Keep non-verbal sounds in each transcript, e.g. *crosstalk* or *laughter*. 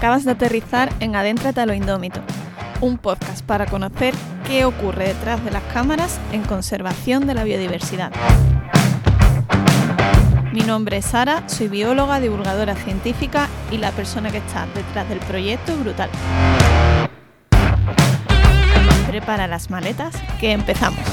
Acabas de aterrizar en Adéntrate a lo Indómito, un podcast para conocer qué ocurre detrás de las cámaras en conservación de la biodiversidad. Mi nombre es Sara, soy bióloga, divulgadora científica y la persona que está detrás del proyecto Brutal. Prepara las maletas, que empezamos.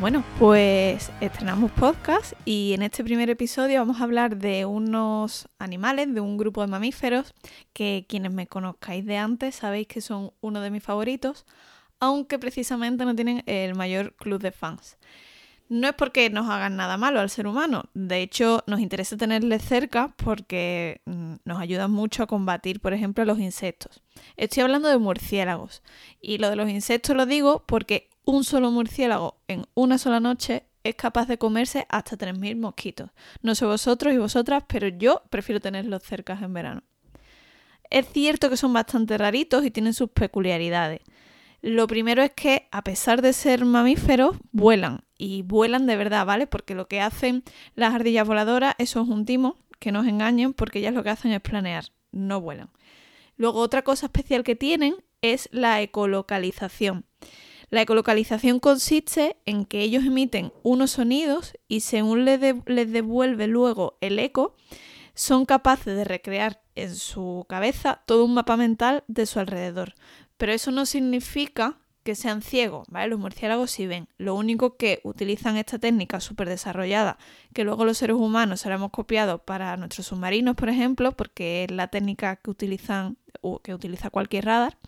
Bueno, pues estrenamos podcast y en este primer episodio vamos a hablar de unos animales, de un grupo de mamíferos que quienes me conozcáis de antes sabéis que son uno de mis favoritos, aunque precisamente no tienen el mayor club de fans. No es porque nos hagan nada malo al ser humano, de hecho nos interesa tenerles cerca porque mm, nos ayudan mucho a combatir, por ejemplo, los insectos. Estoy hablando de murciélagos y lo de los insectos lo digo porque un solo murciélago en una sola noche es capaz de comerse hasta 3.000 mosquitos. No sé vosotros y vosotras, pero yo prefiero tenerlos cerca en verano. Es cierto que son bastante raritos y tienen sus peculiaridades. Lo primero es que, a pesar de ser mamíferos, vuelan. Y vuelan de verdad, ¿vale? Porque lo que hacen las ardillas voladoras, eso es un timo, que no os engañen, porque ellas lo que hacen es planear, no vuelan. Luego, otra cosa especial que tienen es la ecolocalización. La ecolocalización consiste en que ellos emiten unos sonidos y según les, devuelve luego el eco, son capaces de recrear en su cabeza todo un mapa mental de su alrededor. Pero eso no significa que sean ciegos, ¿vale? Los murciélagos sí ven. Lo único que utilizan esta técnica súper desarrollada, que luego los seres humanos se la copiado para nuestros submarinos, por ejemplo, porque es la técnica que utilizan, que utiliza cualquier radar,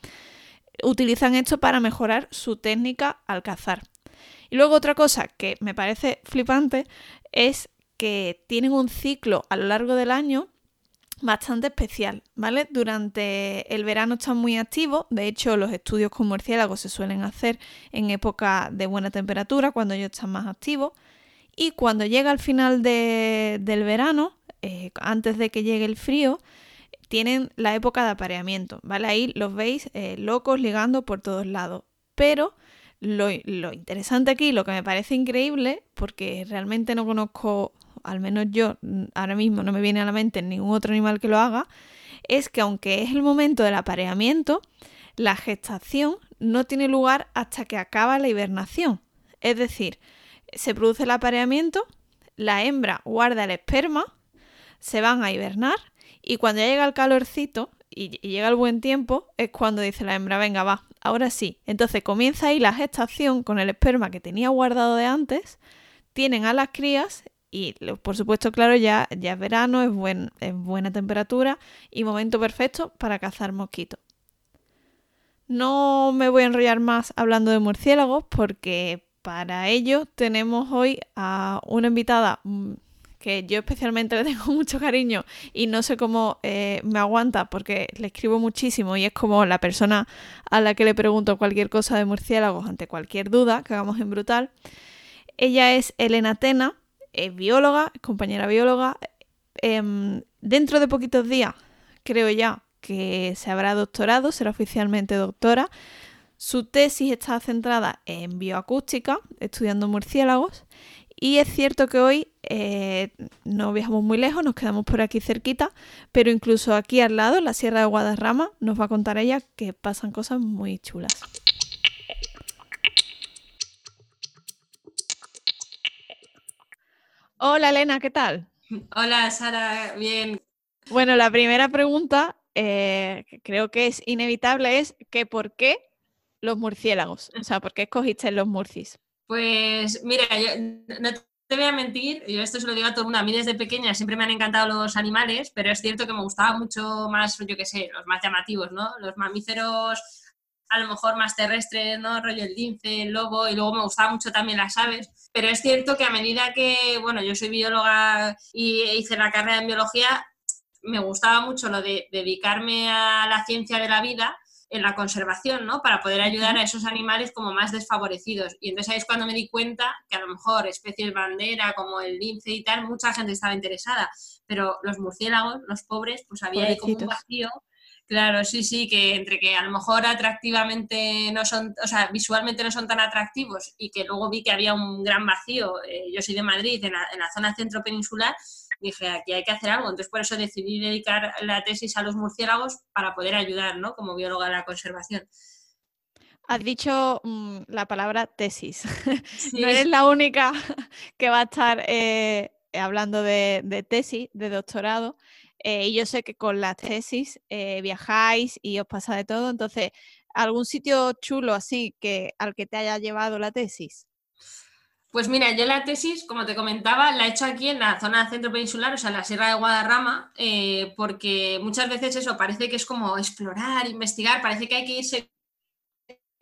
utilizan esto para mejorar su técnica al cazar. Y luego otra cosa que me parece flipante es que tienen un ciclo a lo largo del año bastante especial, ¿vale? Durante el verano están muy activos, de hecho los estudios con murciélagos se suelen hacer en época de buena temperatura, cuando ellos están más activos, y cuando llega al final del verano, eh, antes de que llegue el frío, tienen la época de apareamiento, ¿vale? Ahí los veis eh, locos ligando por todos lados. Pero lo, interesante aquí, lo que me parece increíble, porque realmente no conozco, al menos yo mm, ahora mismo no me viene a la mente ningún otro animal que lo haga, es que aunque es el momento del apareamiento, la gestación no tiene lugar hasta que acaba la hibernación. Es decir, se produce el apareamiento, la hembra guarda el esperma, se van a hibernar y cuando ya llega el calorcito y, llega el buen tiempo, es cuando dice la hembra, venga, va, ahora sí. Entonces comienza ahí la gestación con el esperma que tenía guardado de antes, tienen a las crías y por supuesto, claro, ya, ya es verano, es, buen, es buena temperatura y momento perfecto para cazar mosquitos. No me voy a enrollar más hablando de murciélagos porque para ello tenemos hoy a una invitada mm, que yo especialmente *laughs* le tengo mucho cariño y no sé cómo eh, me aguanta porque le escribo muchísimo y es como la persona a la que le pregunto cualquier cosa de murciélagos ante cualquier duda que hagamos en Brutal. Ella es Elena Tena, es bióloga, es compañera bióloga. Em, dentro de poquitos días, creo ya, que se habrá doctorado, será oficialmente doctora. Su tesis está centrada en bioacústica, estudiando murciélagos, y es cierto que hoy eh, no viajamos muy lejos, nos quedamos por aquí cerquita, pero incluso aquí al lado, en la Sierra de Guadarrama, nos va a contar ella que pasan cosas muy chulas. Hola Elena, ¿qué tal? Hola Sara, bien. Bueno, la primera pregunta, eh, creo que es inevitable, es que ¿por qué los murciélagos? O sea, ¿por qué escogiste los murcis? Pues mira, yo no te voy a mentir, yo esto se lo digo a todo el mundo, a mí desde pequeña siempre me han encantado los animales, pero es cierto que me gustaba mucho más, yo qué sé, los más llamativos, ¿no? Los mamíferos a lo mejor más terrestres, ¿no? Rollo el lince, el lobo, y luego me gustaba mucho también las aves. Pero es cierto que a medida que, bueno, yo soy bióloga y hice la carrera en biología, me gustaba mucho lo de dedicarme a la ciencia de la vida en la conservación, ¿no? Para poder ayudar a esos animales como más desfavorecidos. Y entonces ahí es cuando me di cuenta que a lo mejor especies bandera como el lince y tal, mucha gente estaba interesada, pero los murciélagos, los pobres, pues había ahí como un vacío Claro, sí, sí, que entre que a lo mejor atractivamente no son, o sea, visualmente no son tan atractivos y que luego vi que había un gran vacío, eh, yo soy de Madrid, en la, zona centro peninsular, dije, aquí hay que hacer algo. Entonces, por eso decidí dedicar la tesis a los murciélagos para poder ayudar, ¿no? Como bióloga de la conservación. Has dicho mm, la palabra tesis. *laughs* no eres la única *laughs* que va a estar eh, hablando de, tesis, de doctorado. Eh, y yo sé que con las tesis eh, viajáis y os pasa de todo. Entonces, ¿algún sitio chulo así que al que te haya llevado la tesis? Pues mira, yo la tesis, como te comentaba, la he hecho aquí en la zona centro peninsular, o sea, en la Sierra de Guadarrama, porque muchas veces eso parece que es como explorar, investigar, parece que hay que irse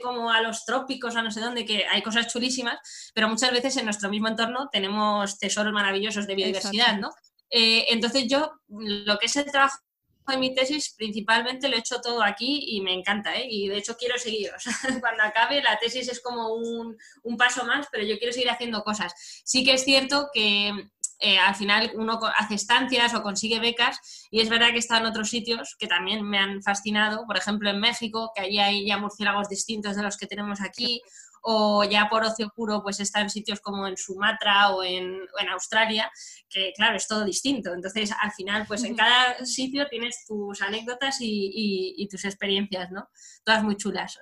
como a los trópicos, a no sé dónde, que hay cosas chulísimas, pero muchas veces en nuestro mismo entorno tenemos tesoros maravillosos de biodiversidad, ¿no? Eh, entonces yo, lo que es el trabajo de mi tesis, principalmente lo he hecho todo aquí y me encanta, ¿eh? Y de hecho quiero seguir, *laughs* o sea, cuando acabe la tesis es como un, un paso más, pero yo quiero seguir haciendo cosas. Sí que es cierto que eh, al final uno hace estancias o consigue becas y es verdad que he estado en otros sitios que también me han fascinado, por ejemplo en México, que allí hay ya murciélagos distintos de los que tenemos aquí, o ya por ocio puro pues está en sitios como en Sumatra o en, Australia, que claro, es todo distinto. Entonces, al final, pues en cada sitio tienes tus anécdotas y, y tus experiencias, ¿no? Todas muy chulas.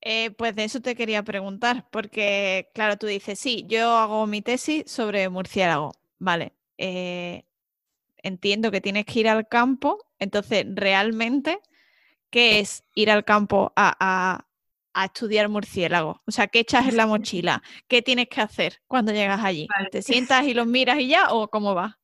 Eh, pues de eso te quería preguntar, porque claro, tú dices, sí, yo hago mi tesis sobre murciélago, vale. Eh, entiendo que tienes que ir al campo, entonces realmente, ¿qué es ir al campo a, estudiar murciélago? O sea, ¿qué echas en la mochila? ¿Qué tienes que hacer cuando llegas allí? ¿Te sientas y los miras y ya o cómo va?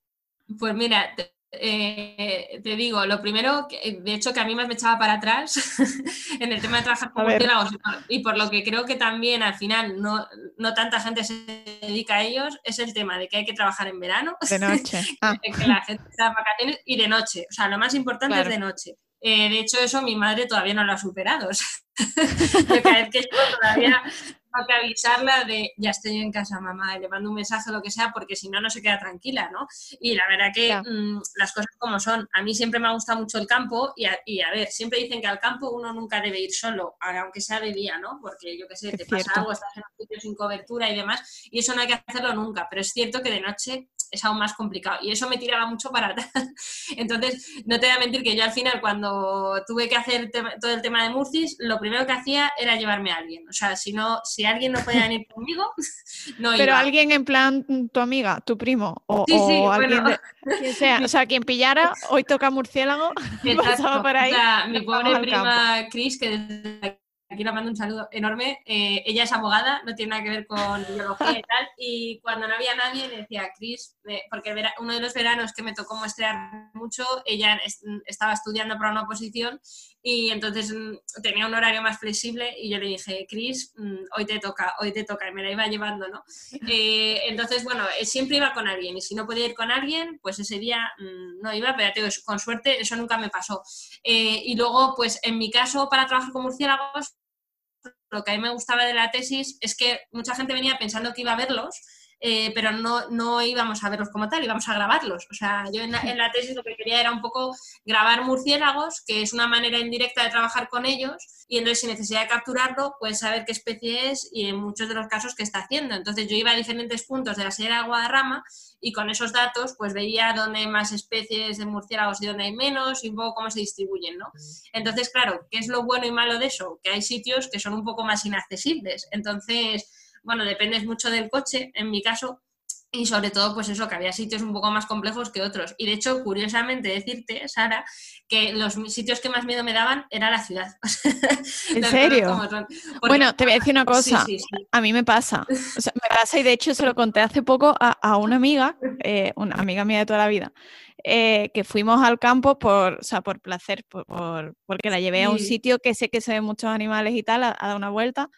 Pues mira, eh, te digo, lo primero, de hecho, que a mí me echaba para atrás *laughs* en el tema de trabajar con murciélagos y por lo que creo que también al final no, no, tanta gente se dedica a ellos, es el tema de que hay que trabajar en verano, de *laughs* noche, ah. que la gente está en vacaciones y de noche. O sea, lo más importante es de noche. Eh, de hecho, eso mi madre todavía no lo ha superado. *laughs* cada vez que yo todavía que avisarla de ya estoy en casa, mamá, le mando un mensaje o lo que sea, porque si no, no se queda tranquila, ¿no? Y la verdad que mm, las cosas como son, a mí siempre me ha gustado mucho el campo y a, ver, siempre dicen que al campo uno nunca debe ir solo, aunque sea de día, ¿no? Porque yo qué sé, te pasa algo, estás en un sitio sin cobertura y demás, y eso no hay que hacerlo nunca, pero es cierto que de noche es aún más complicado. Y eso me tiraba mucho para atrás. *laughs* Entonces, no te voy a mentir que yo al final, cuando tuve que hacer todo el tema de Murcis, lo primero que hacía era llevarme a alguien. O sea, si no, si alguien no podía venir conmigo, *laughs* no Pero alguien en plan tu amiga, tu primo, o, sí, sí, alguien quien sea. O sea, quien pillara, hoy toca murciélago, *laughs* pasaba por ahí. O sea, mi pobre prima Cris, que desde aquí le mando un saludo enorme. Eh, ella es abogada, no tiene nada que ver con biología y tal. Y cuando no había nadie, le decía, Cris, porque uno de los veranos que me tocó muestrear mucho, ella estaba estudiando para una oposición y entonces mm, tenía un horario más flexible y yo le dije, Cris, mm, hoy te toca, hoy te toca, y me la iba llevando, ¿no? *laughs* Eh, entonces, bueno, siempre iba con alguien y si no podía ir con alguien, pues ese día mm, no iba, pero con suerte eso nunca me pasó. y luego, pues en mi caso, para trabajar con murciélagos, lo que a mí me gustaba de la tesis es que mucha gente venía pensando que iba a verlos, eh, pero no, no íbamos a verlos como tal, íbamos a grabarlos. O sea, yo en la, tesis lo que quería era un poco grabar murciélagos, que es una manera indirecta de trabajar con ellos, y entonces sin necesidad de capturarlo, puedes saber qué especie es y en muchos de los casos qué está haciendo. Entonces yo iba a diferentes puntos de la Sierra de Guadarrama y con esos datos pues veía dónde hay más especies de murciélagos y dónde hay menos y un poco cómo se distribuyen, ¿no? Entonces, claro, ¿qué es lo bueno y malo de eso? Que hay sitios que son un poco más inaccesibles. Entonces, bueno, depende mucho del coche, en mi caso, y sobre todo, pues eso, que había sitios un poco más complejos que otros. Y de hecho, curiosamente decirte, Sara, que los sitios que más miedo me daban era la ciudad. *laughs* ¿En serio? bueno, te voy a decir una cosa. A mí me pasa. O sea, me pasa y de hecho se lo conté hace poco a, una amiga, eh, una amiga mía de toda la vida, eh, que fuimos al campo por, o sea, por placer, por, porque la llevé a un sitio que sé que se ven muchos animales y tal, a, dar una vuelta.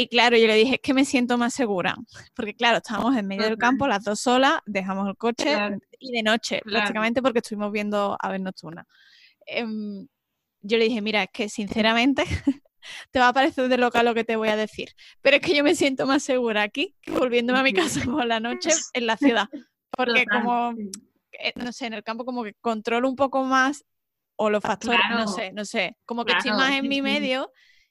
Y claro, yo le dije, es que me siento más segura, porque claro, estábamos en medio del campo, las dos solas, dejamos el coche y de noche, prácticamente porque estuvimos viendo aves nocturnas. Em, yo le dije, mira, es que sinceramente *laughs* te va a parecer de loca lo que te voy a decir, pero es que yo me siento más segura aquí que volviéndome a mi casa por la noche *laughs* en la ciudad, porque como, eh, no sé, en el campo como que controlo un poco más o los factores, no sé, no sé. Como que estoy más en mi medio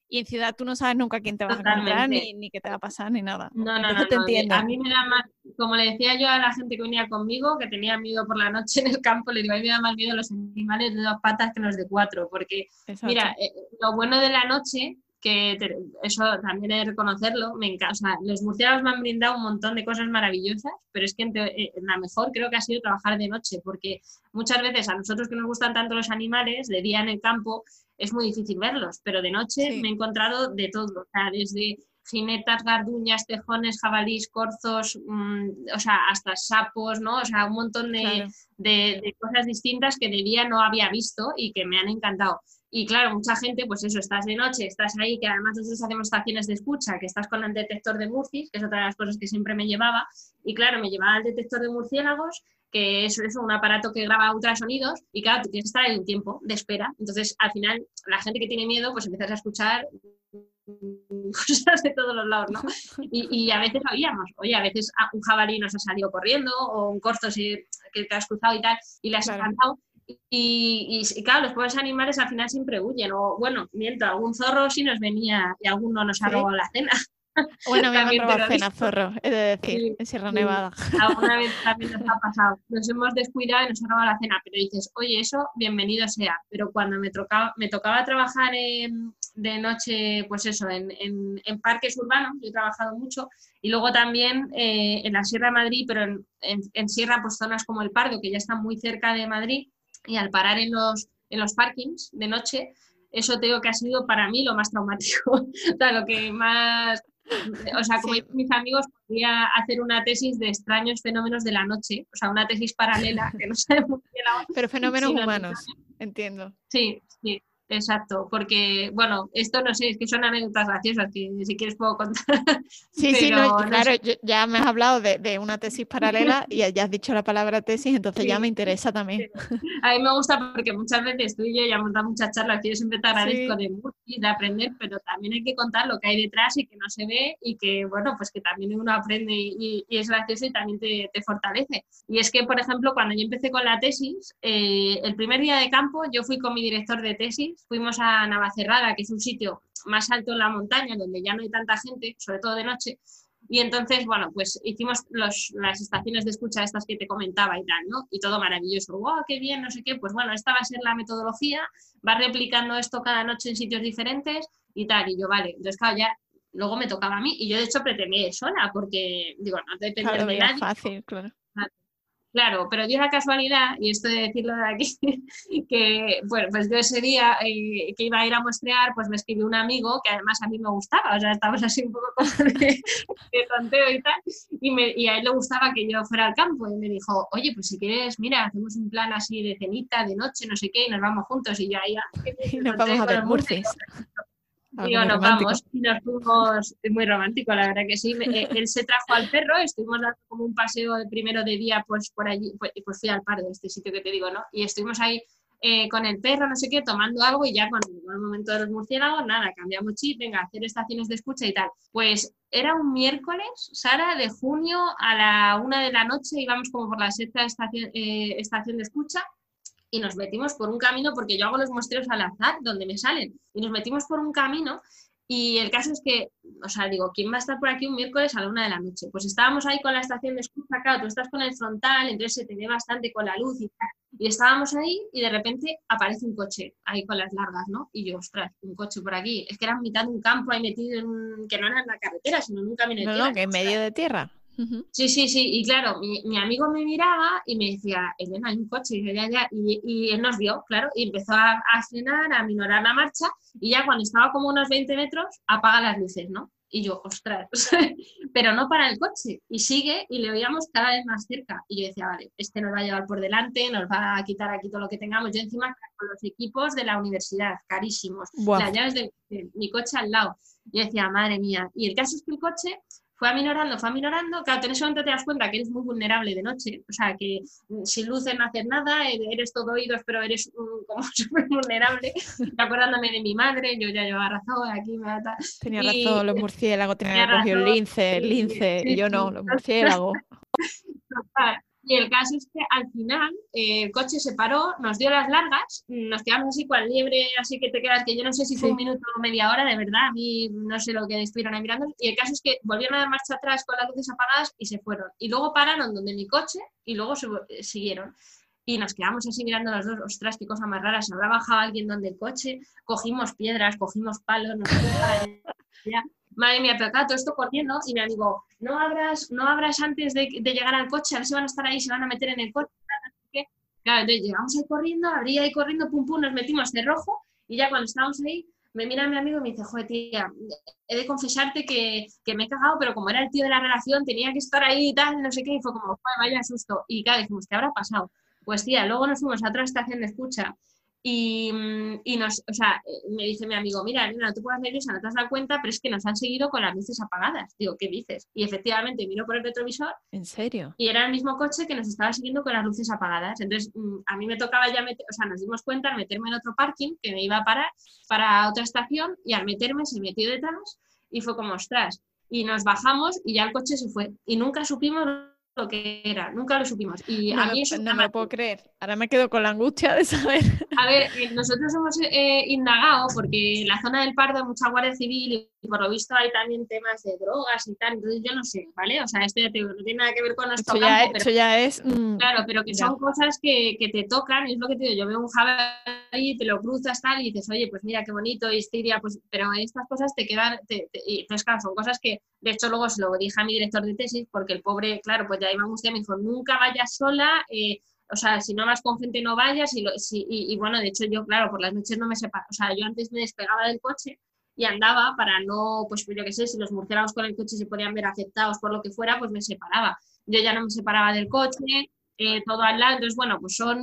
y en ciudad tú no sabes nunca quién te va a encontrar, ni, ni, qué te va a pasar, ni nada. No, no, no, te entiendo. A mí me da más, como le decía yo a la gente que venía conmigo, que tenía miedo por la noche en el campo, le digo, a mí me da más miedo los animales de dos patas que los de cuatro, porque, mira, eh, lo bueno de la noche que eso también es reconocerlo, me encanta. los murciélagos me han brindado un montón de cosas maravillosas, pero es que eh, la mejor creo que ha sido trabajar de noche, porque muchas veces a nosotros que nos gustan tanto los animales, de día en el campo es muy difícil verlos, pero de noche me he encontrado de todo, o sea, desde jinetas, garduñas, tejones, jabalís, corzos, mm, o sea, hasta sapos, ¿no? O sea, un montón de, de, cosas distintas que de día no había visto y que me han encantado. Y claro, mucha gente, pues eso, estás de noche, estás ahí, que además nosotros hacemos estaciones de escucha, que estás con el detector de murcis, que es otra de las cosas que siempre me llevaba. Y claro, me llevaba el detector de murciélagos, que es, es un aparato que graba ultrasonidos, y claro, tú tienes que estar ahí un tiempo de espera. Entonces, al final, la gente que tiene miedo, pues empiezas a escuchar *laughs* cosas de todos los lados, ¿no? Y, a veces oíamos, oye, a veces un jabalí nos ha salido corriendo, o un corzo que te has cruzado y tal, y le has cantado y, y, claro, los pobres animales al final siempre huyen. O bueno, miento, algún zorro sí nos venía y alguno nos ha robado la cena. Bueno, me han robado cena, zorro, he de decir, en Sierra Nevada. Alguna vez *laughs* también nos ha pasado. Nos hemos descuidado y nos ha robado la cena, pero dices, oye, eso bienvenido sea. Pero cuando me tocaba, me tocaba trabajar de noche, pues eso, en, en, parques urbanos, yo he trabajado mucho, y luego también eh, en la Sierra de Madrid, pero en, Sierra, pues zonas como el Pardo, que ya están muy cerca de Madrid, y al parar en los, en los parkings de noche, eso tengo que ha sido para mí lo más traumático, *laughs* o sea, lo que más, o sea, como mis amigos, podría hacer una tesis de extraños fenómenos de la noche, o sea, una tesis paralela que no *laughs* sabemos qué Pero fenómenos humanos, entiendo. Sí, sí. Exacto, porque, bueno, esto no sé, es que son anécdotas graciosas que si quieres puedo contar. Sí, sí, claro, ya me has hablado de, una tesis paralela *laughs* y ya has dicho la palabra tesis, entonces ya me interesa también. A mí me gusta porque muchas veces tú y yo ya hemos dado muchas charlas que yo siempre te agradezco de, de aprender, pero también hay que contar lo que hay detrás y que no se ve y que, bueno, pues que también uno aprende y, es gracioso y también te, te, fortalece. Y es que, por ejemplo, cuando yo empecé con la tesis, eh, el primer día de campo yo fui con mi director de tesis fuimos a Navacerrada, que es un sitio más alto en la montaña, donde ya no hay tanta gente, sobre todo de noche. Y entonces, bueno, pues hicimos las estaciones de escucha estas que te comentaba y tal, ¿no? Y todo maravilloso. ¡Wow, qué bien! No sé qué. Pues bueno, esta va a ser la metodología, va replicando esto cada noche en sitios diferentes y tal. Y yo, vale, entonces, claro, ya luego me tocaba a mí y yo de hecho pretendí sola porque, digo, no depende claro, de nadie. fácil, claro. Claro, pero dio la casualidad, y esto de decirlo de aquí, *laughs* que bueno, pues yo ese día eh, que iba a ir a muestrear, pues me escribió un amigo que además a mí me gustaba, o sea, estábamos así un poco de, *laughs* de tonteo y tal, y, me, y, a él le gustaba que yo fuera al campo, y me dijo, oye, pues si quieres, mira, hacemos un plan así de cenita, de noche, no sé qué, y nos vamos juntos, y yo ahí... *laughs* Y nos vamos a ver Murcis. Y nos vamos y nos fuimos, muy romántico, la verdad que sí. Eh, él se trajo al perro, estuvimos dando como un paseo de primero de día, pues por allí, pues, pues fui al de este sitio que te digo, ¿no? Y estuvimos ahí eh, con el perro, no sé qué, tomando algo y ya cuando llegó el momento de los murciélagos, nada, cambiamos chip, venga, hacer estaciones de escucha y tal. Pues era un miércoles, Sara, de junio a la una de la noche, íbamos como por la sexta estación, eh, estación de escucha y nos metimos por un camino, porque yo hago los muestreos al azar, donde me salen, y nos metimos por un camino y el caso es que, o sea, digo, ¿quién va a estar por aquí un miércoles a la una de la noche? Pues estábamos ahí con la estación de escucha, claro, tú estás con el frontal, entonces se te ve bastante con la luz y tal. Y estábamos ahí y de repente aparece un coche ahí con las largas, ¿no? Y yo, ostras, un coche por aquí. Es que era mitad de un campo ahí metido en un... que no era en la carretera, sino en un camino de tierra. No, que en medio de tierra. Sí, sí, sí, y claro, mi, amigo me miraba y me decía, Elena, hay un coche, y, ya, y, él nos vio, claro, y empezó a, frenar, a minorar la marcha, y ya cuando estaba como unos 20 metros, apaga las luces, ¿no? Y yo, ostras, *laughs* pero no para el coche, y sigue, y le oíamos cada vez más cerca, y yo decía, vale, este nos va a llevar por delante, nos va a quitar aquí todo lo que tengamos, yo encima con los equipos de la universidad, carísimos, las llaves de, de mi coche al lado, yo decía, madre mía, y el caso es que el coche fue aminorando, fue aminorando. Claro, en ese momento te das cuenta que eres muy vulnerable de noche, o sea, que mm, sin luces no haces nada, e-, eres todo oídos, pero eres como *laughs* súper vulnerable. Acordándome de mi madre, yo ya llevaba razón, aquí me ata. Tenía razón, los murciélagos tenían cogido el lince, el lince, y yo no, los murciélagos. *laughs* Y el caso es que al final eh, el coche se paró, nos dio las largas, nos quedamos así cual liebre, así que te quedas, que yo no sé si fue un minuto o media hora, de verdad, a mí no sé lo que estuvieron ahí mirando. Y el caso es que volvieron a dar marcha atrás con las luces apagadas y se fueron. Y luego pararon donde mi coche y luego se, eh, siguieron. Y nos quedamos así mirando los dos, ostras, qué cosa más rara, se habrá bajado alguien donde el coche, cogimos piedras, cogimos palos, nos madre mía, pero claro, todo esto corriendo y me digo, no abras, no abras antes de, llegar al coche, a ver si van a estar ahí, se van a meter en el coche. Claro, entonces llegamos ahí corriendo, abrí ahí corriendo, pum, pum, nos metimos de rojo y ya cuando estábamos ahí, me mira mi amigo y me dice, joder, tía, he de confesarte que, que, me he cagado, pero como era el tío de la relación, tenía que estar ahí y tal, no sé qué, y fue como, joder, vaya susto. Y claro, dijimos, ¿qué habrá pasado? Pues tía, luego nos fuimos a otra estación de escucha y, mm, y, nos, o sea, eh, me dice mi amigo, mira, no te puedes nerviosa, no te has dado cuenta, pero es que nos han seguido con las luces apagadas. Digo, ¿qué dices? Y efectivamente miro por el retrovisor. ¿En serio? Y era el mismo coche que nos estaba siguiendo con las luces apagadas. Entonces, mm, a mí me tocaba ya meter, o sea, nos dimos cuenta al meterme en otro parking que me iba a parar para otra estación y al meterme se metió detrás y fue como, ostras. Y nos bajamos y ya el coche se fue. Y nunca supimos lo que era, nunca lo supimos. Y no a mí no me puedo creer. Ahora me quedo con la angustia de saber. A ver, *laughs* eh, nosotros hemos eh, indagado porque en la zona del Pardo hay mucha Guardia Civil y por lo visto hay también temas de drogas y tal, entonces yo no sé, ¿vale? O sea, esto ya no tiene nada que ver con nuestro esto campo. Ya, pero, ya es... Mm, claro, pero que son cosas que, que, te tocan y es lo que te digo, yo veo un jabalí, te lo cruzas tal y dices, oye, pues mira qué bonito, histeria, pues, pero estas cosas te quedan, te, y entonces claro, son cosas que, de hecho luego se lo dije a mi director de tesis porque el pobre, claro, pues ya angustia, me dijo, nunca vayas sola, eh, o sea, si no vas con gente no vayas y, y, y, bueno, de hecho yo, claro, por las noches no me separo, o sea, yo antes me despegaba del coche y andaba para no, pues yo qué sé, si los murciélagos con el coche se podían ver afectados por lo que fuera, pues me separaba. Yo ya no me separaba del coche, eh, todo al lado, entonces bueno, pues son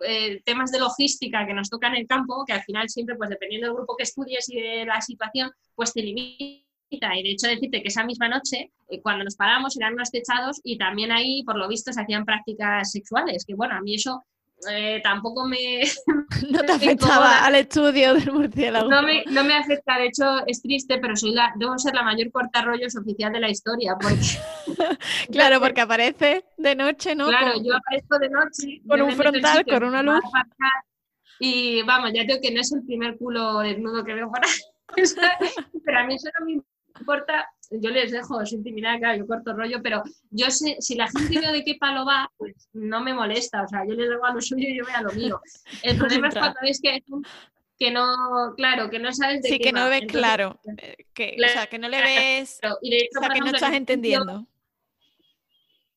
eh, temas de logística que nos tocan en el campo, que al final siempre, pues dependiendo del grupo que estudies y de la situación, pues te limita y de hecho decirte que esa misma noche, eh, cuando nos paramos, eran unos techados y también ahí, por lo visto, se hacían prácticas sexuales, que bueno, a mí eso eh, tampoco me... *laughs* no te afectaba al estudio del murciélago. No me, no me, afecta, de hecho es triste, pero soy la, debo ser la mayor cortarrollos oficial de la historia. Porque... *laughs* claro, porque aparece de noche, ¿no? Claro, yo aparezco de noche. Con un frontal, con una luz. Y vamos, ya tengo que no es el primer culo desnudo que veo por ahí. *laughs* pero a mí eso no me importa, yo les dejo su intimidad, claro, yo corto rollo, pero yo sé, si la gente ve de qué palo va, pues no me molesta, o sea, yo les dejo a lo suyo y yo voy a lo mío. El *laughs* problema es cuando ves que, que no, claro, que no sabes de sí, qué que no ves claro, eh, que, o sea, que no le ves, o sea, que no estás entendiendo.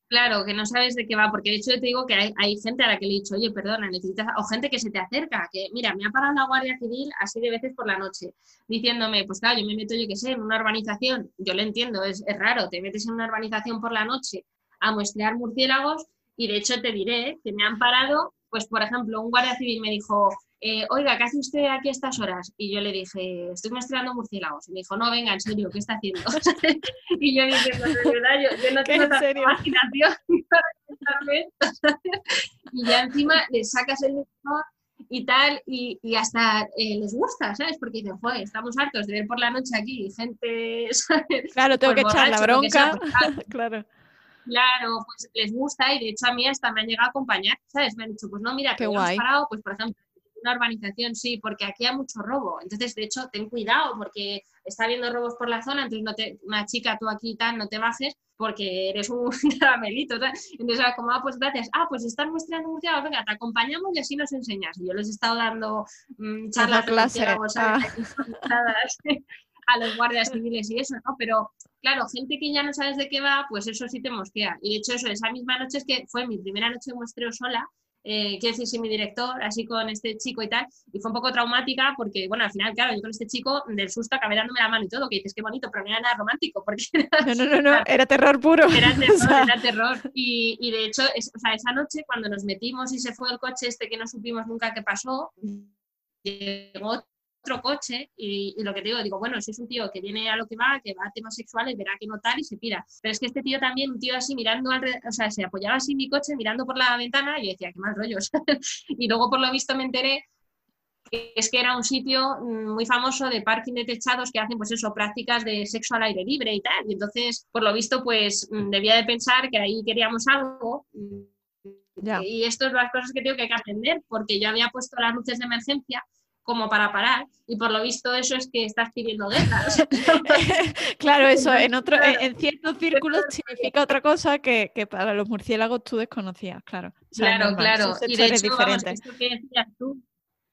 Claro, que no sabes de qué va, porque de hecho te digo que hay, gente a la que le he dicho, oye, perdona, necesitas, o gente que se te acerca, que mira, me ha parado la Guardia Civil así de veces por la noche, diciéndome, pues claro, yo me meto, yo qué sé, en una urbanización, yo lo entiendo, es, es raro, te metes en una urbanización por la noche a muestrear murciélagos y de hecho te diré que me han parado, pues por ejemplo, un Guardia Civil me dijo, eh, oiga, ¿qué hace usted aquí a estas horas? Y yo le dije, estoy muestreando murciélagos. Y me dijo, no, venga, en serio, ¿qué está haciendo? *laughs* y yo dije, pues de verdad, yo, no tengo tanta imaginación *laughs* para *laughs* y ya encima le sacas el mejor y tal, y, y hasta eh, les gusta, ¿sabes? Porque dicen, joder, estamos hartos de ver por la noche aquí gente, ¿sabes? Claro, tengo que echar la bronca. Pues, claro. Claro, pues les gusta y de hecho a mí hasta me han llegado a acompañar, ¿sabes? Me han dicho, pues no, mira, que hemos parado, pues por ejemplo, una urbanización, sí, porque aquí hay mucho robo. Entonces, de hecho, ten cuidado porque está habiendo robos por la zona, entonces no te, una chica, tú aquí tal, no te bajes porque eres un *laughs* caramelito. Entonces, como, ah, pues gracias. Ah, pues están mostrando murciélagos, venga, te acompañamos y así nos enseñas. Y yo les he estado dando mmm, charlas clase. Ah. *laughs* a los guardias civiles y eso, ¿no? Pero claro, gente que ya no sabes de qué va, pues eso sí te mosquea. Y de hecho, eso, esa misma noche es que fue mi primera noche de muestreo sola eh, quiero decir, mi director, así con este chico y tal, y fue un poco traumática porque, bueno, al final, claro, yo con este chico del susto acabé dándome la mano y todo, que dices, qué bonito, pero no era nada romántico, porque *laughs* no, no, no, no, era terror puro. Era *laughs* terror, era terror. Y, y de hecho, o sea, esa noche, cuando nos metimos y se fue el coche este que no supimos nunca qué pasó, llegó otro coche y, lo que te digo, digo, bueno, si es un tío que viene a lo que va, que va a temas sexuales, verá que no tal y se pira. Pero es que este tío también, un tío así mirando, o sea, se apoyaba así en mi coche mirando por la ventana y decía, qué mal rollos. *laughs* y luego por lo visto me enteré que es que era un sitio mm, muy famoso de parking de techados que hacen pues eso, prácticas de sexo al aire libre y tal. Y entonces, por lo visto, pues mm, debía de pensar que ahí queríamos algo mm, Y esto es las cosas que tengo que, hay que aprender, porque yo había puesto las luces de emergencia como para parar y por lo visto eso es que estás pidiendo guerra. *laughs* *laughs* claro, eso en otro, en, ciertos círculos significa otra cosa que, para los murciélagos tú desconocías, claro. claro, claro. Y de hecho, esto que decías tú,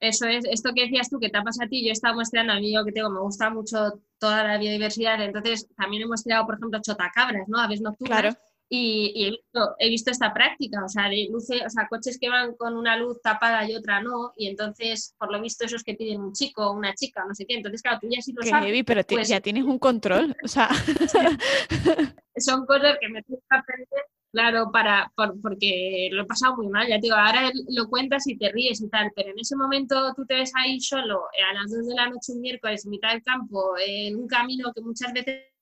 eso es, esto que decías tú que te pasa a ti, yo he estado muestreando a mí, yo que tengo, me gusta mucho toda la biodiversidad, entonces también he muestreado, por ejemplo, chotacabras, ¿no? Aves nocturnas. Claro y, he, visto, he, visto, esta práctica, o sea, de luces, o sea, coches que van con una luz tapada y otra no, y entonces, por lo visto, esos que piden un chico o una chica, no sé qué, entonces, claro, tú ya sí lo sabes. pero pues ya tienes un control, o sea. *laughs* Son cosas que me tienes que aprender, claro, para, porque lo he pasado muy mal, ya te digo, ahora lo cuentas y te ríes y tal, pero en ese momento tú te ves ahí solo, a las 2 de la noche un miércoles, en mitad del campo, en un camino que muchas veces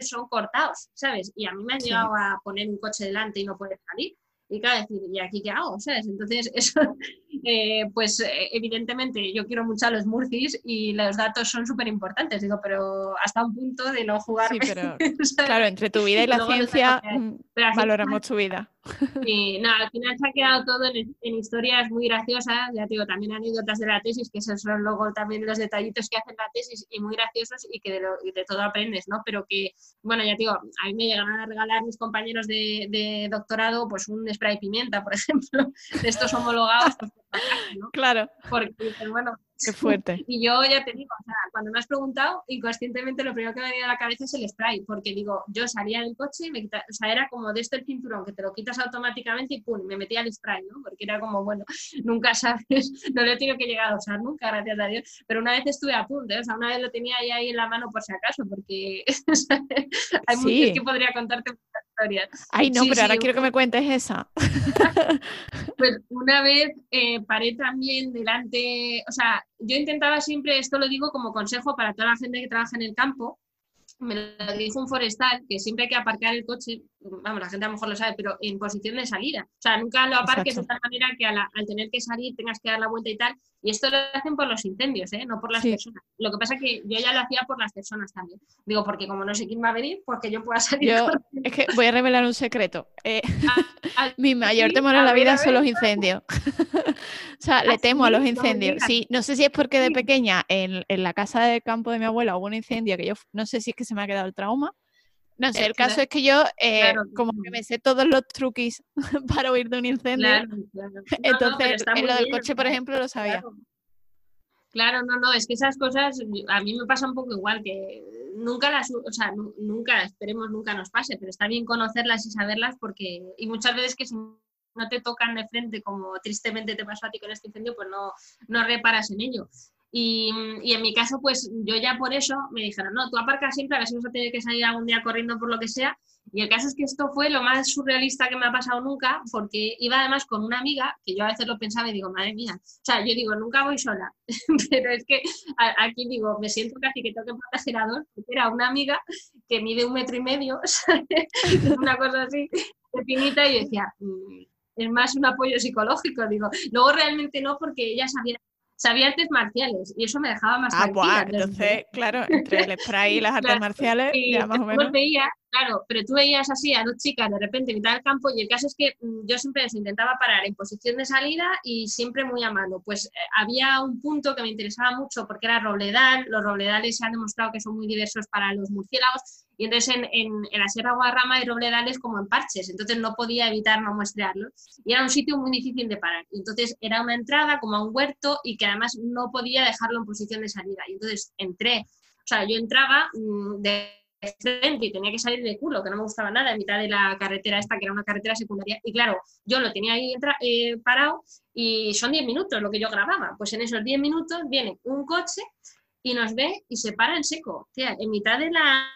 son cortados, ¿sabes? Y a mí me han llegado a poner un coche delante y no puede salir. Y claro, decir, ¿y aquí qué hago? ¿Sabes? Entonces, *laughs* eso, eh, pues eh, evidentemente yo quiero mucho a los Murcis y los datos son súper importantes, digo, pero hasta un punto de no jugar. Sí, pero *laughs* claro, entre tu vida y la ciencia mm, valoramos *laughs* tu vida. Y nada, al final se ha quedado todo en, historias muy graciosas, ya te digo, también anécdotas de la tesis, que esos son luego también los detallitos que hacen la tesis y muy graciosos y que de, de todo aprendes, ¿no? Pero que, bueno, ya te digo, a mí me llegan a regalar mis compañeros de, de doctorado pues un spray pimienta, por *laughs* ejemplo, de estos homologados, pues, *laughs* ¿no? Claro. Porque, bueno, Qué fuerte. *laughs* Y yo ya te digo, o sea, cuando me has preguntado, inconscientemente lo primero que me ha venido a la cabeza es el spray, porque digo, yo salía del coche y me quitaba, o sea, era como de este el cinturón, que te lo quitas automáticamente y pum, me metía el spray, ¿no? Porque era como, bueno, *laughs* nunca sabes, *laughs* no lo he tenido que llegar a usar nunca, gracias a Dios, pero una vez estuve a punto, ¿eh? o sea, una vez lo tenía ahí, ahí en la mano por si acaso, porque hay muchos que podría contarte muchas historias. Ay, no, pero ahora quiero que me cuentes esa. Pues una vez eh, paré también delante, o sea, yo intentaba siempre, esto lo digo como consejo para toda la gente que trabaja en el campo, me lo dijo un forestal, que siempre hay que aparcar el coche, vamos, la gente a lo mejor lo sabe, pero en posición de salida. O sea, nunca lo aparques de tal manera que al tener que salir tengas que dar la vuelta y tal. Y esto lo hacen por los incendios, ¿eh? no por las personas. Lo que pasa es que yo ya lo hacía por las personas también. Digo, porque como no sé quién va a venir, porque yo pueda salir. Yo, *laughs* es que voy a revelar un secreto. Eh, ah, *laughs* mi mayor temor en la vida son los incendios. *laughs* o sea, le ¿Ah, temo a los incendios. Sí, no sé si es porque de pequeña en, en la casa de campo de mi abuela hubo un incendio que yo no sé si es que se me ha quedado el trauma no sé, el caso es que yo eh, como que me sé todos los truquis *laughs* para huir de un incendio. *laughs* Entonces, en lo del coche, por ejemplo, lo sabía. Claro. no, no, es que esas cosas a mí me pasa un poco igual, que nunca las, o sea, nunca, esperemos nunca nos pase, pero está bien conocerlas y saberlas porque, y muchas veces que si no te tocan de frente como tristemente te pasó a ti con este incendio, pues no, no reparas en ello. Y, en mi caso, pues yo ya por eso me dijeron, no, tú aparcas siempre, a ver si vas a tener que salir algún día corriendo por lo que sea. Y el caso es que esto fue lo más surrealista que me ha pasado nunca, porque iba además con una amiga, que yo a veces lo pensaba y digo, madre mía, o sea, yo digo, nunca voy sola, *laughs* pero es que aquí digo, me siento casi que tengo que proteger porque era una amiga que mide un metro y medio, *laughs* una cosa así, finita, y decía, mm, es más un apoyo psicológico, digo, luego realmente no, porque ella sabía sabía artes marciales y eso me dejaba más ah, tranquila. entonces, claro, entre el spray y las *laughs* artes marciales, ya más o menos. Veía, claro, pero tú veías así a dos chicas de repente en mitad del campo y el caso es que mm, yo siempre les intentaba parar en posición de salida y siempre muy a mano. Pues eh, había un punto que me interesaba mucho porque era robledal, los robledales se han demostrado que son muy diversos para los murciélagos y entonces en, en, la Sierra Guadarrama hay robledales como en parches, entonces no podía evitar no muestrearlo. Y era un sitio muy difícil de parar. Y entonces era una entrada como a un huerto y que además no podía dejarlo en posición de salida. Y entonces entré, o sea, yo entraba mm, de frente y tenía que salir de culo, que no me gustaba nada, en mitad de la carretera esta, que era una carretera secundaria. Y claro, yo lo tenía ahí eh, parado y son 10 minutos lo que yo grababa. Pues en esos 10 minutos viene un coche y nos ve y se para en seco, tía, en mitad de la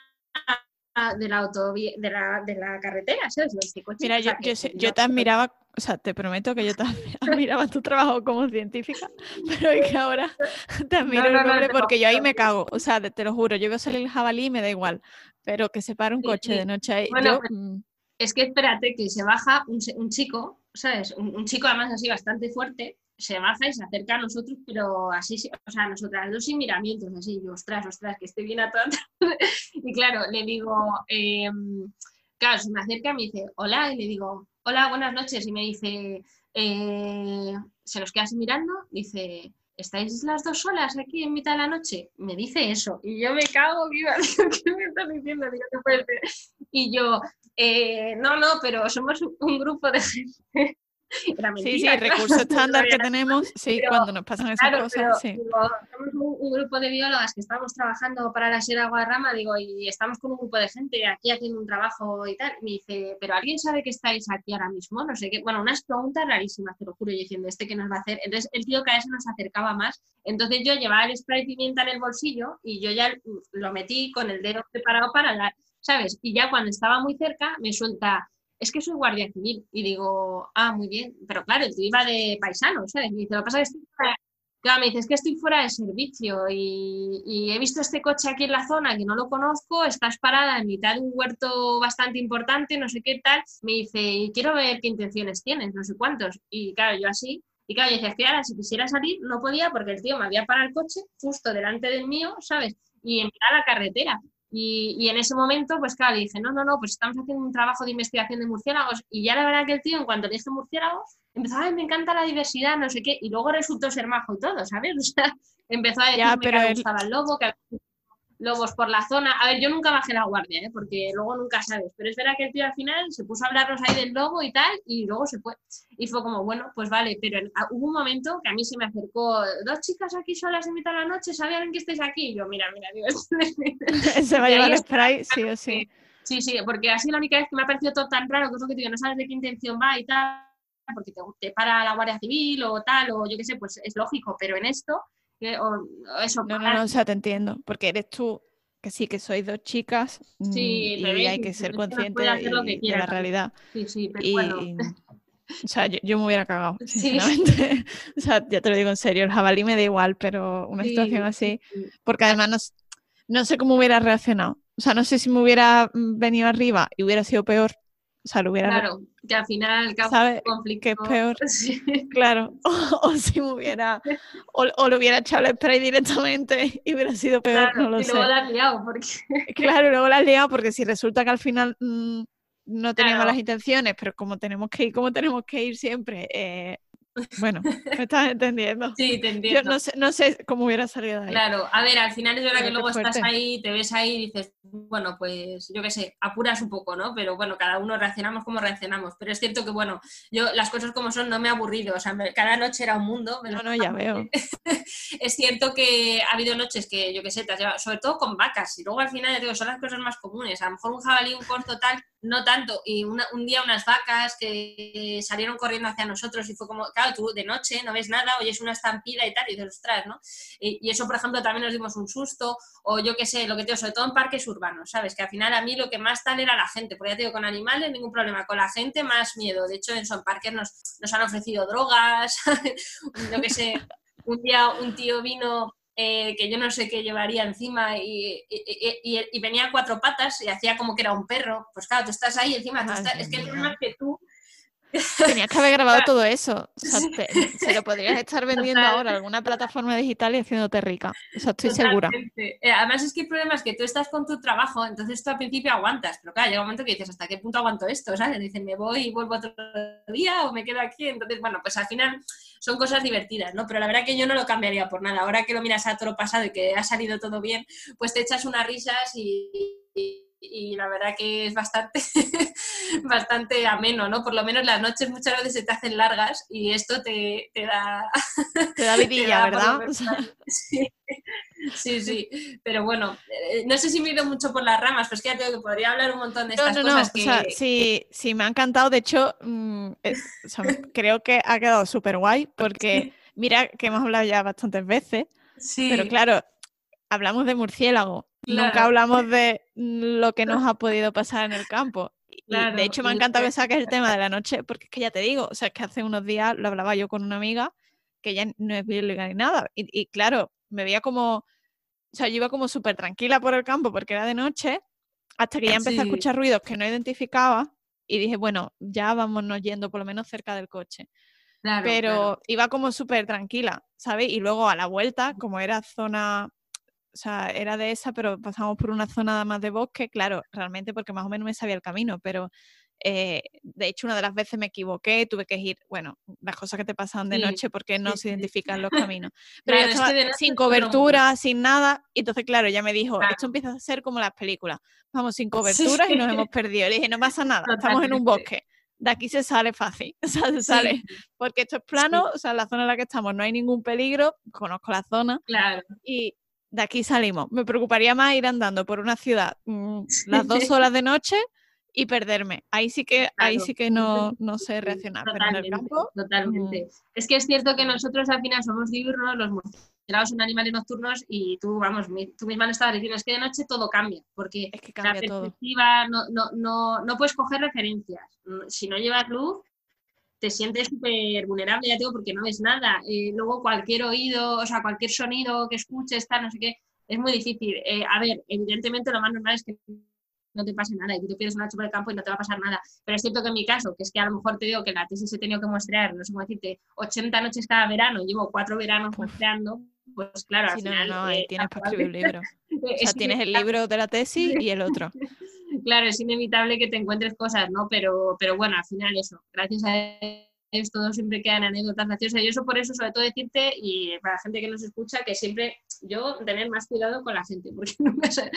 de la, autovía, de la, de la carretera, ¿sabes? Mira, yo, yo, yo, te admiraba, o sea, te prometo que yo te admiraba *laughs* *laughs* tu trabajo como científica, pero es que ahora *laughs* te admiro no, porque yo ahí me cago, o sea, te, lo juro, yo veo salir el jabalí y me da igual, pero que se para un coche de noche ahí. Bueno, pues, mm. es que espérate que se baja un, un chico, ¿sabes? Un, un, chico además así bastante fuerte, se baja y se acerca a nosotros, pero así, o sea, nosotras dos sin miramientos, así, y ostras, ostras, que estoy bien a todas. *laughs* y claro, le digo, em, claro, se me acerca y me dice, hola, y le digo, hola, buenas noches, y me dice, eh, se nos queda mirando, dice, ¿estáis las dos solas aquí en mitad de la noche? Me dice eso, y yo me cago viva, *laughs* ¿qué me estás diciendo? Y yo, eh, no, no, pero somos un grupo de gente *laughs* sí, sí, el recurso *laughs* estándar que tenemos, *laughs* sí, cuando nos pasan esas cosas. sí. somos un, grupo de biólogas que estamos trabajando para la Sierra Guadarrama, digo, y estamos con un grupo de gente aquí haciendo un trabajo y tal. Me dice, ¿pero alguien sabe que estáis aquí ahora mismo? No sé qué. Bueno, unas preguntas rarísimas, te lo juro, yo diciendo, ¿este qué nos va a hacer? Entonces el tío cada vez nos acercaba más. Entonces yo llevaba el spray pimienta en el bolsillo y yo ya lo metí con el dedo preparado para la. ¿Sabes? Y ya cuando estaba muy cerca, me suelta es que soy guardia civil. Y digo, ah, muy bien. Pero claro, tú iba de paisano, ¿sabes? Me dice, lo que pasa es que estoy fuera, claro, me dice, es que estoy fuera de servicio y, he visto este coche aquí en la zona que no lo conozco, estás parada en mitad de un huerto bastante importante, no sé qué tal. Me dice, y quiero ver qué intenciones tienes, no sé cuántos. Y claro, yo así. Y claro, yo decía, que ahora si quisiera salir no podía porque el tío me había parado el coche justo delante del mío, ¿sabes? Y en la carretera. Y, en ese momento, pues claro, dije, no, no, no, pues estamos haciendo un trabajo de investigación de murciélagos. Y ya la verdad que el tío, en cuanto le dije murciélagos, empezó, a me encanta la diversidad, no sé qué, y luego resultó ser majo y todo, ¿sabes? *laughs* O sea, empezó a decirme que le gustaba el lobo, que lobos por la zona. A ver, yo nunca bajé la guardia, ¿eh? porque luego nunca sabes, pero es verdad que el tío al final se puso a hablarnos ahí del lobo y tal, y luego se fue. Y fue como, bueno, pues vale, pero hubo un momento que a mí se me acercó dos chicas aquí solas en mitad de la noche, ¿sabían que estáis aquí? Y yo, mira, mira, Dios. *laughs* *laughs* se va a llevar el spray, sí o sí. Sí, sí, porque así la única vez que me ha parecido todo tan raro, que es lo que te digo, no sabes de qué intención va y tal, porque te, te para la Guardia Civil o tal, o yo qué sé, pues es lógico, pero en esto eso, no, no, no, o sea, te entiendo, porque eres tú, que sí, que sois dos chicas mm, y hay que ser consciente de, la realidad. Sí, sí, pero bueno. *laughs* O sea, yo, me hubiera cagado, *laughs* sinceramente. *laughs* o sea, ya te lo digo en serio, el jabalí me da igual, pero una situación así, porque además no, no sé cómo hubiera reaccionado. O sea, no sé si me hubiera mm, venido arriba y hubiera sido peor o sea, lo hubiera... Claro, que al final ¿sabe? conflicto... Que es peor. *laughs* Claro, *laughs* o, si me hubiera... O, lo hubiera echado el spray directamente y hubiera sido peor, no lo y sé. luego la has liado porque... Claro, luego la has liado porque si resulta que al final mm, no teníamos las intenciones, pero como tenemos que ir, como tenemos que ir siempre, eh, bueno, *laughs* me estás entendiendo. Sí, te entiendo. Yo no sé, no sé cómo hubiera salido de ahí. Claro, a ver, al final es verdad que luego estás ahí, te ves ahí y dices, bueno, pues yo qué sé, apuras un poco, ¿no? Pero bueno, cada uno reaccionamos como reaccionamos. Pero es cierto que, bueno, yo las cosas como son no me he aburrido, o sea, cada noche era un mundo. No, no, ya veo. *laughs* es cierto que ha habido noches que, yo qué sé, te has llevado, sobre todo con vacas, y luego al final, digo, son las cosas más comunes. A lo mejor un jabalí, un corto tal, no tanto. Y un día unas vacas que salieron corriendo hacia nosotros y fue como, claro, tú de noche no ves nada, oyes una estampida y tal, y dices, ostras, ¿no? Y, eso, por ejemplo, también nos dimos un susto, o yo qué sé, lo que te digo, sobre todo en parques urbanos, ¿sabes? Que al final a mí lo que más tal era la gente, porque ya te digo, con animales ningún problema, con la gente más miedo. De hecho, en Son Parques nos, nos han ofrecido drogas, *laughs* yo qué sé, un día un tío vino eh, que yo no sé qué llevaría encima y, venía a cuatro patas y hacía como que era un perro. Pues claro, tú estás ahí encima, es que el problema es que tú... Tenías que haber grabado *laughs* todo eso. se lo podrías *laughs* estar vendiendo ahora a alguna plataforma digital y haciéndote rica. Eso estoy segura. Eh, además es que el problema es que tú estás con tu trabajo, entonces tú al principio aguantas, pero claro, llega un momento que dices, ¿hasta qué punto aguanto esto? ¿Sabes? Dicen, me voy y vuelvo otro día o me quedo aquí. Entonces, bueno, pues al final son cosas divertidas, ¿no? Pero la verdad que yo no lo cambiaría por nada. Ahora que lo miras a todo pasado y que ha salido todo bien, pues te echas unas risas y, y, la verdad que es bastante, *laughs* bastante ameno, ¿no? Por lo menos las noches muchas veces se te hacen largas y esto te, te da... *laughs* Te da vidilla, ¿verdad? *laughs* Sí. Sí, sí, pero bueno, eh, no sé si me he ido mucho por las ramas, pero es que ya tengo que podría hablar un montón de estas cosas que... O sea, sí, sí, me ha encantado, de hecho, mm, creo que ha quedado súper guay, porque mira que hemos hablado ya bastantes veces, sí. pero claro, hablamos de murciélago, nunca hablamos de lo que nos ha podido pasar en el campo. de hecho, me ha encantado que saques el tema de la noche, porque es que ya te digo, o sea, es que hace unos días lo hablaba yo con una amiga que ya no es bióloga ni nada, y claro, me veía como, o sea, yo iba como súper tranquila por el campo porque era de noche, hasta que ya empecé a escuchar ruidos que no identificaba y dije, bueno, ya vámonos yendo por lo menos cerca del coche. Pero iba como súper tranquila, ¿sabes? Y luego a la vuelta, como era zona o sea, era de esa, pero pasamos por una zona más de bosque, claro, realmente porque más o menos me sabía el camino, pero eh, de hecho, una de las veces me equivoqué, tuve que ir, bueno, las cosas que te pasan de noche porque no se identifican los *laughs* caminos. Pero yo estaba sin cobertura, sin nada, y entonces, claro, ya me dijo, esto empieza a ser como las películas, vamos sin cobertura y nos hemos *laughs* perdido. Le dije, no pasa nada, estamos en un bosque. De aquí se sale fácil, *laughs* o sea, se sale, porque esto es plano, o sea, la zona en la que estamos no hay ningún peligro, conozco la zona, claro. y de aquí salimos. Me preocuparía más ir andando por una ciudad mm, las dos horas de *laughs* noche y perderme. Ahí sí que, ahí sí que no, *laughs* no sé reaccionar. Totalmente, pero en el campo, totalmente. Mm. Es que es cierto que nosotros al final somos diurnos, los murciélagos son animales nocturnos y tú, vamos, tú misma lo estabas diciendo, es que de noche todo cambia, porque es que cambia la perspectiva, no, no, no, no puedes coger referencias. Si no llevas luz, te sientes súper vulnerable, ya digo, porque no ves nada. Eh, luego cualquier oído, o sea, cualquier sonido que escuches, está, no sé qué, es muy difícil. Eh, a ver, evidentemente lo más normal es que no te pase nada y tú te pierdes una noche por el campo y no te va a pasar nada. Pero es cierto que en mi caso, que es que a lo mejor te digo que la tesis he tenido que mostrar, no sé cómo decirte, 80 noches cada verano, llevo cuatro veranos muestreando, pues claro, al final... No, no, tienes para escribir un libro. *laughs* o sea, tienes el libro de la tesis y el otro. *laughs* claro, es inevitable que te encuentres cosas, ¿no? Pero, pero bueno, al final eso, gracias a todo siempre quedan anécdotas graciosas. Y eso por eso, sobre todo decirte, y para la gente que nos escucha, que siempre yo tener más cuidado con la gente, porque *laughs* nunca sé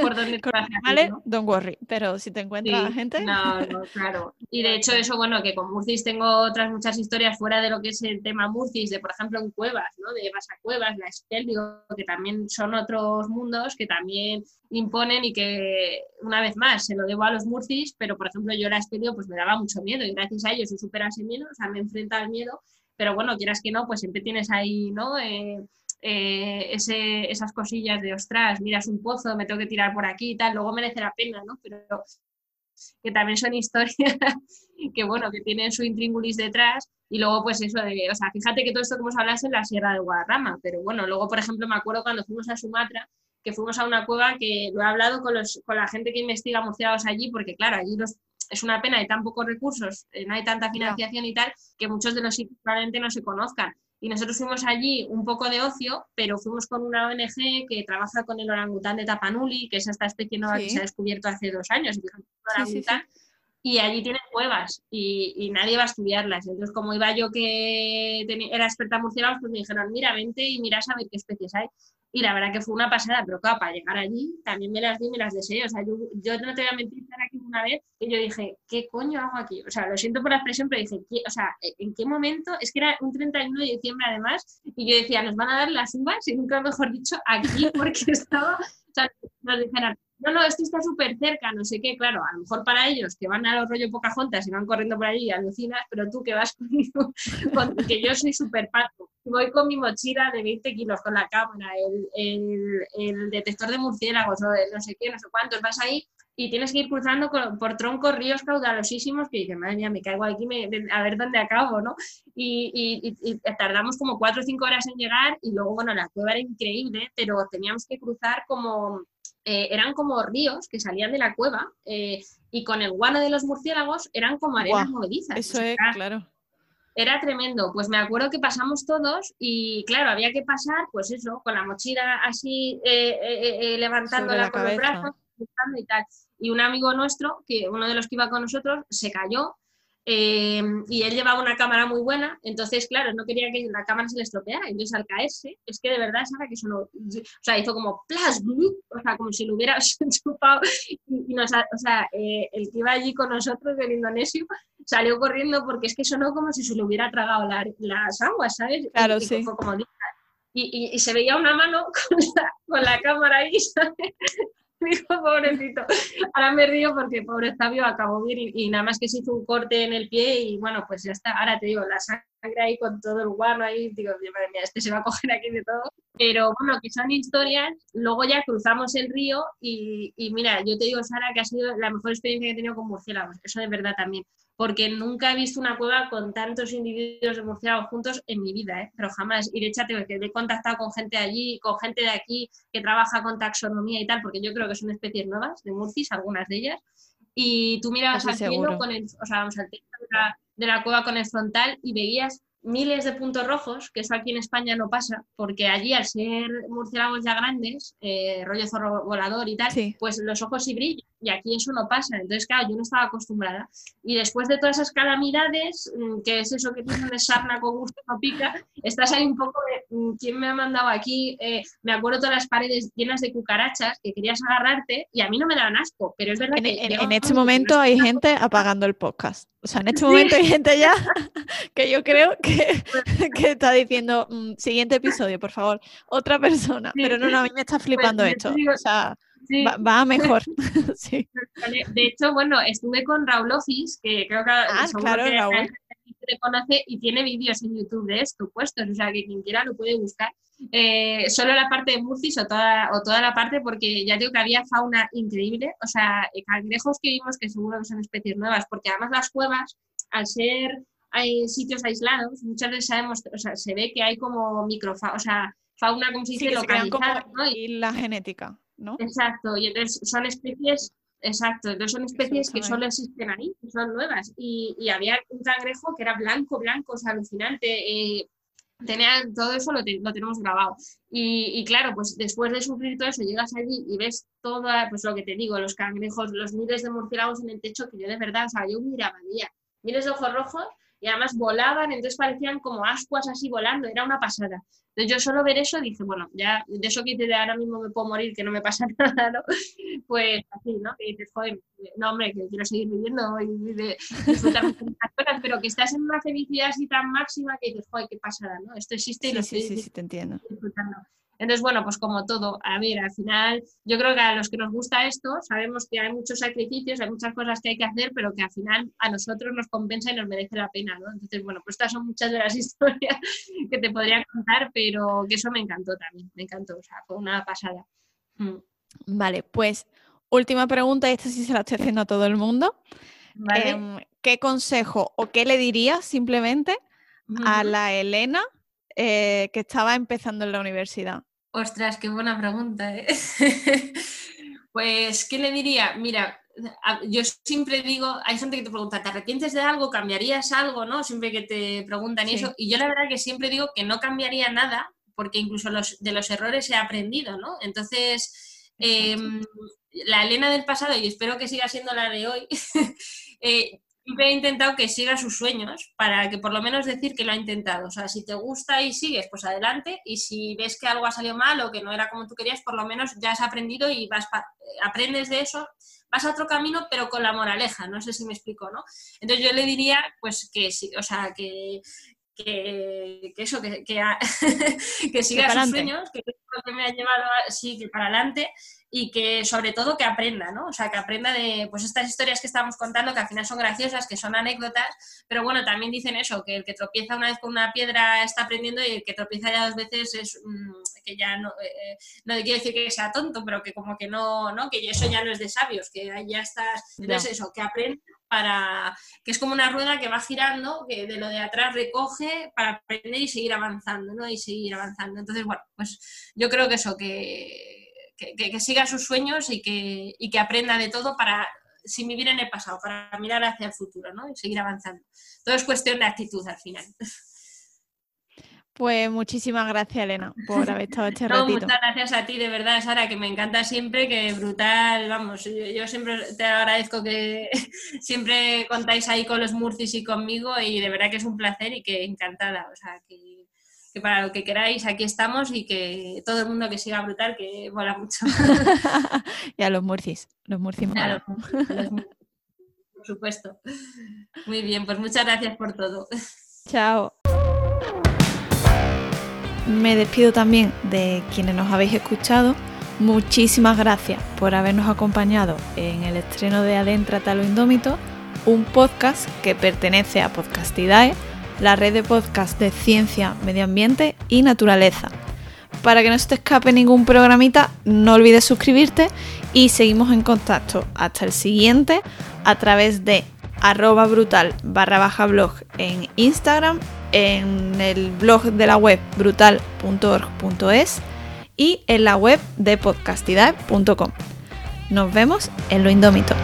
por dónde te Vale, don't worry, pero si te encuentras gente... No, no, claro. Y de hecho eso, bueno, que con Murcis tengo otras muchas historias fuera de lo que es el tema Murcis, de por ejemplo en cuevas, ¿no? De Cuevas, la Espelio, que también son otros mundos que también imponen y que una vez más se lo debo a los Murcis, pero por ejemplo yo la Espelio pues me daba mucho miedo y gracias a ellos he superado ese miedo, o sea, me enfrenta al miedo, pero bueno, quieras que no, pues siempre tienes ahí, ¿no? Eh, eh, esas cosillas de, ostras, miras un pozo, me tengo que tirar por aquí y tal, luego merece la pena, ¿no? Pero que también son *laughs* historias que, bueno, que tienen su intríngulis detrás y luego pues eso de, o sea, fíjate que todo esto que hemos hablado es en la Sierra de Guadarrama, pero bueno, luego por ejemplo me acuerdo cuando fuimos a Sumatra, que fuimos a una cueva que lo he hablado con, los, con la gente que investiga murciélagos allí, porque claro, allí los, es una pena, hay tan pocos recursos, eh, no hay tanta financiación y tal, que muchos de los sitios probablemente no se conozcan. Y nosotros fuimos allí un poco de ocio, pero fuimos con una ONG que trabaja con el orangután de Tapanuli, que es esta especie nueva que se ha descubierto hace dos años. y allí tienen cuevas y, nadie va a estudiarlas. Entonces, como iba yo que era experta en murciélagos, pues me dijeron, mira, vente y mira a ver qué especies hay. Y la verdad que fue una pasada, pero claro, para llegar allí también me las di, me las deseé. O sea, yo, no te voy a mentir, estar aquí una vez y yo dije, ¿qué coño hago aquí? O sea, lo siento por la expresión, pero dije, o sea, ¿en qué momento? Es que era un 31 de diciembre además, y yo decía, nos van a dar las uvas, y nunca mejor dicho, aquí, *laughs* porque estaba, o sea, nos dijeron, no, no, esto está súper cerca, no sé qué, claro, a lo mejor para ellos que van a los rollo Pocahontas y van corriendo por allí y alucinas, pero tú que vas *laughs* conmigo, que yo soy súper pato, voy con mi mochila de 20 kilos, con la cámara, el, el, detector de murciélagos, o no sé qué, no sé cuántos, vas ahí y tienes que ir cruzando por troncos, ríos caudalosísimos, que dices, madre mía, me caigo aquí a ver dónde acabo, ¿no? Y, y, tardamos como cuatro o cinco horas en llegar y luego, bueno, la cueva era increíble, pero teníamos que cruzar como eh, eran como ríos que salían de la cueva eh, y con el guano de los murciélagos eran como arenas movedizas. Eso es, claro. Era tremendo. Pues me acuerdo que pasamos todos y claro, había que pasar, pues eso, con la mochila así eh, levantándola con los brazos y tal. Y un amigo nuestro, que uno de los que iba con nosotros, se cayó Em, y él llevaba una cámara muy buena, entonces, claro, no quería que la cámara se le estropeara. Entonces, al caerse, es que de verdad, Sara, que sonó, o sea, hizo como plas, o sea, como si lo hubiera *laughs* chupado. Y, nos, o sea, eh, el que iba allí con nosotros, del indonesio, salió corriendo porque es que sonó como si se le hubiera tragado las aguas, ¿sabes? Claro, sí. como, y, y, se veía una mano *laughs* con la, con la cámara ahí, ¿sabes? Dijo, *laughs* pobrecito. Ahora me río porque pobre Fabio acabó bien y, nada más que se hizo un corte en el pie y bueno, pues ya está. Ahora te digo, la sangre ahí con todo el guano ahí, digo, madre mía, este se va a coger aquí de todo. Pero bueno, que son historias. Luego ya cruzamos el río y, y mira, yo te digo, Sara, que ha sido la mejor experiencia que he tenido con murciélagos. Eso de verdad también porque nunca he visto una cueva con tantos individuos de murciélagos juntos en mi vida, ¿eh? pero jamás. Y de hecho, que he contactado con gente allí, con gente de aquí que trabaja con taxonomía y tal, porque yo creo que son especies nuevas de murcis, algunas de ellas. Y tú mirabas al cielo con el, o sea, vamos al techo de la, cueva con el frontal y veías miles de puntos rojos, que eso aquí en España no pasa, porque allí al ser murciélagos ya grandes, eh, rollo zorro volador y tal, pues los ojos sí brillan y aquí eso no pasa. Entonces, claro, yo no estaba acostumbrada. Y después de todas esas calamidades, mm, que es eso que tiene de sarna con gusto no pica, estás ahí un poco de mm, quién me ha mandado aquí. Eh, me acuerdo todas las paredes llenas de cucarachas que querías agarrarte y a mí no me daban asco, pero es verdad en, que. En, este momento hay gente apagando el podcast. O sea, en este momento hay gente ya *laughs* que yo creo que, *laughs* que está diciendo, mm, siguiente episodio, por favor, otra persona. Pero no, no, a mí me está pues flipando esto. o sea, Va, mejor. *laughs* *laughs* sí. De hecho, bueno, estuve con Raúl Office, que creo que, ah, claro, Raúl. te conoce y tiene vídeos en YouTube de esto puestos, o sea que quien quiera lo puede buscar. Eh, solo la parte de Murcis o toda, o toda la parte, porque ya digo que había fauna increíble, o sea, eh, cangrejos que vimos que seguro que son especies nuevas, porque además las cuevas, al ser hay sitios aislados, muchas veces sabemos, o sea, se ve que hay como microfauna, o sea, fauna, como se dice, localizada. Y la genética. Exacto, y entonces son especies, exacto, entonces son especies que solo existen ahí, que son nuevas. Y, y, había un cangrejo que era blanco, blanco, o sea, alucinante. Eh, tenía, todo eso lo, tenemos grabado. Y, y, claro, pues después de sufrir todo eso, llegas allí y ves todo, pues lo que te digo, los cangrejos, los miles de murciélagos en el techo, que yo de verdad, o sea, yo miraba, día, miles de ojos rojos y además volaban, entonces parecían como ascuas así volando, era una pasada. Entonces yo solo ver eso dije, bueno, ya de eso que de ahora mismo me puedo morir, que no me pasa *laughs* nada, ¿no? Pues así, ¿no? Que dices, joder, no hombre, que quiero seguir viviendo y de, disfrutar de *laughs* cosas, pero que estás en una felicidad así tan máxima que dices, joder, qué pasada, ¿no? Esto existe y lo sí, sí, sí, te entiendo. disfrutando. Entonces, bueno, pues como todo, a ver, al final, yo creo que a los que nos gusta esto, sabemos que hay muchos sacrificios, hay muchas cosas que hay que hacer, pero que al final a nosotros nos compensa y nos merece la pena, ¿no? Entonces, bueno, pues estas son muchas de las *laughs* historias que te podría contar, pero que eso me encantó también, me encantó, o sea, fue una pasada. Mm. Vale, pues última pregunta, y esta sí se la estoy haciendo a todo el mundo. Em, ¿Qué consejo o qué le dirías simplemente a la Elena eh, que estaba empezando en la universidad? Ostras, qué buena pregunta. ¿eh? *laughs* pues, ¿qué le diría? Mira, yo siempre digo, hay gente que te pregunta, ¿te arrepientes de algo? ¿Cambiarías algo? ¿No? Siempre que te preguntan eso. Y yo la verdad que siempre digo que no cambiaría nada, porque incluso los, de los errores he aprendido, ¿no? Entonces, em, la Elena del pasado, y espero que siga siendo la de hoy, *laughs* eh, siempre he intentado que siga sus sueños para que por lo menos decir que lo ha intentado. O sea, si te gusta y sigues, pues adelante. Y si ves que algo ha salido mal o que no era como tú querías, por lo menos ya has aprendido y vas aprendes de eso, vas a otro camino, pero con la moraleja. No sé si me explico, ¿no? Entonces yo le diría, pues que sí, o sea, que, que, eso, que, que, *laughs* siga sus sueños, que es lo que me ha llevado, sí, que para adelante y que sobre todo que aprenda, ¿no? O sea, que aprenda de pues estas historias que estamos contando, que al final son graciosas, que son anécdotas, pero bueno, también dicen eso, que el que tropieza una vez con una piedra está aprendiendo y el que tropieza ya dos veces es mm, que ya no, eh, eh, no quiero decir que sea tonto, pero que como que no, ¿no? Que eso ya no es de sabios, que ya estás, entonces eso, que aprenda para, que es como una rueda que va girando, que de lo de atrás recoge para aprender y seguir avanzando, ¿no? Y seguir avanzando. Entonces, bueno, pues yo creo que eso, que que, siga sus sueños y que, que aprenda de todo para, sin vivir en el pasado, para mirar hacia el futuro ¿no? y seguir avanzando. Todo es cuestión de actitud al final. Pues muchísimas gracias, Elena, por haber estado este *laughs* ratito. Muchas gracias a ti, de verdad, Sara, que me encanta siempre, que brutal, vamos, yo, siempre te agradezco que *laughs* siempre contáis ahí con los Murcis y conmigo y de verdad que es un placer y que encantada, o sea, que que para lo que queráis, aquí estamos y que todo el mundo que siga brutal, que mola mucho. *laughs* y a los murcis, los murcis Por supuesto. Muy bien, pues muchas gracias por todo. Chao. Me despido también de quienes nos habéis escuchado. Muchísimas gracias por habernos acompañado en el estreno de Adéntrate a lo Indómito, un podcast que pertenece a Podcastidae la red de podcast de ciencia, medio ambiente y naturaleza. Para que no se te escape ningún programita, no olvides suscribirte y seguimos en contacto. Hasta el siguiente a través de arroba brutal barra baja blog en Instagram, en el blog de la web brutal.org.es y en la web de podcastidae.com. Nos vemos en lo indómito.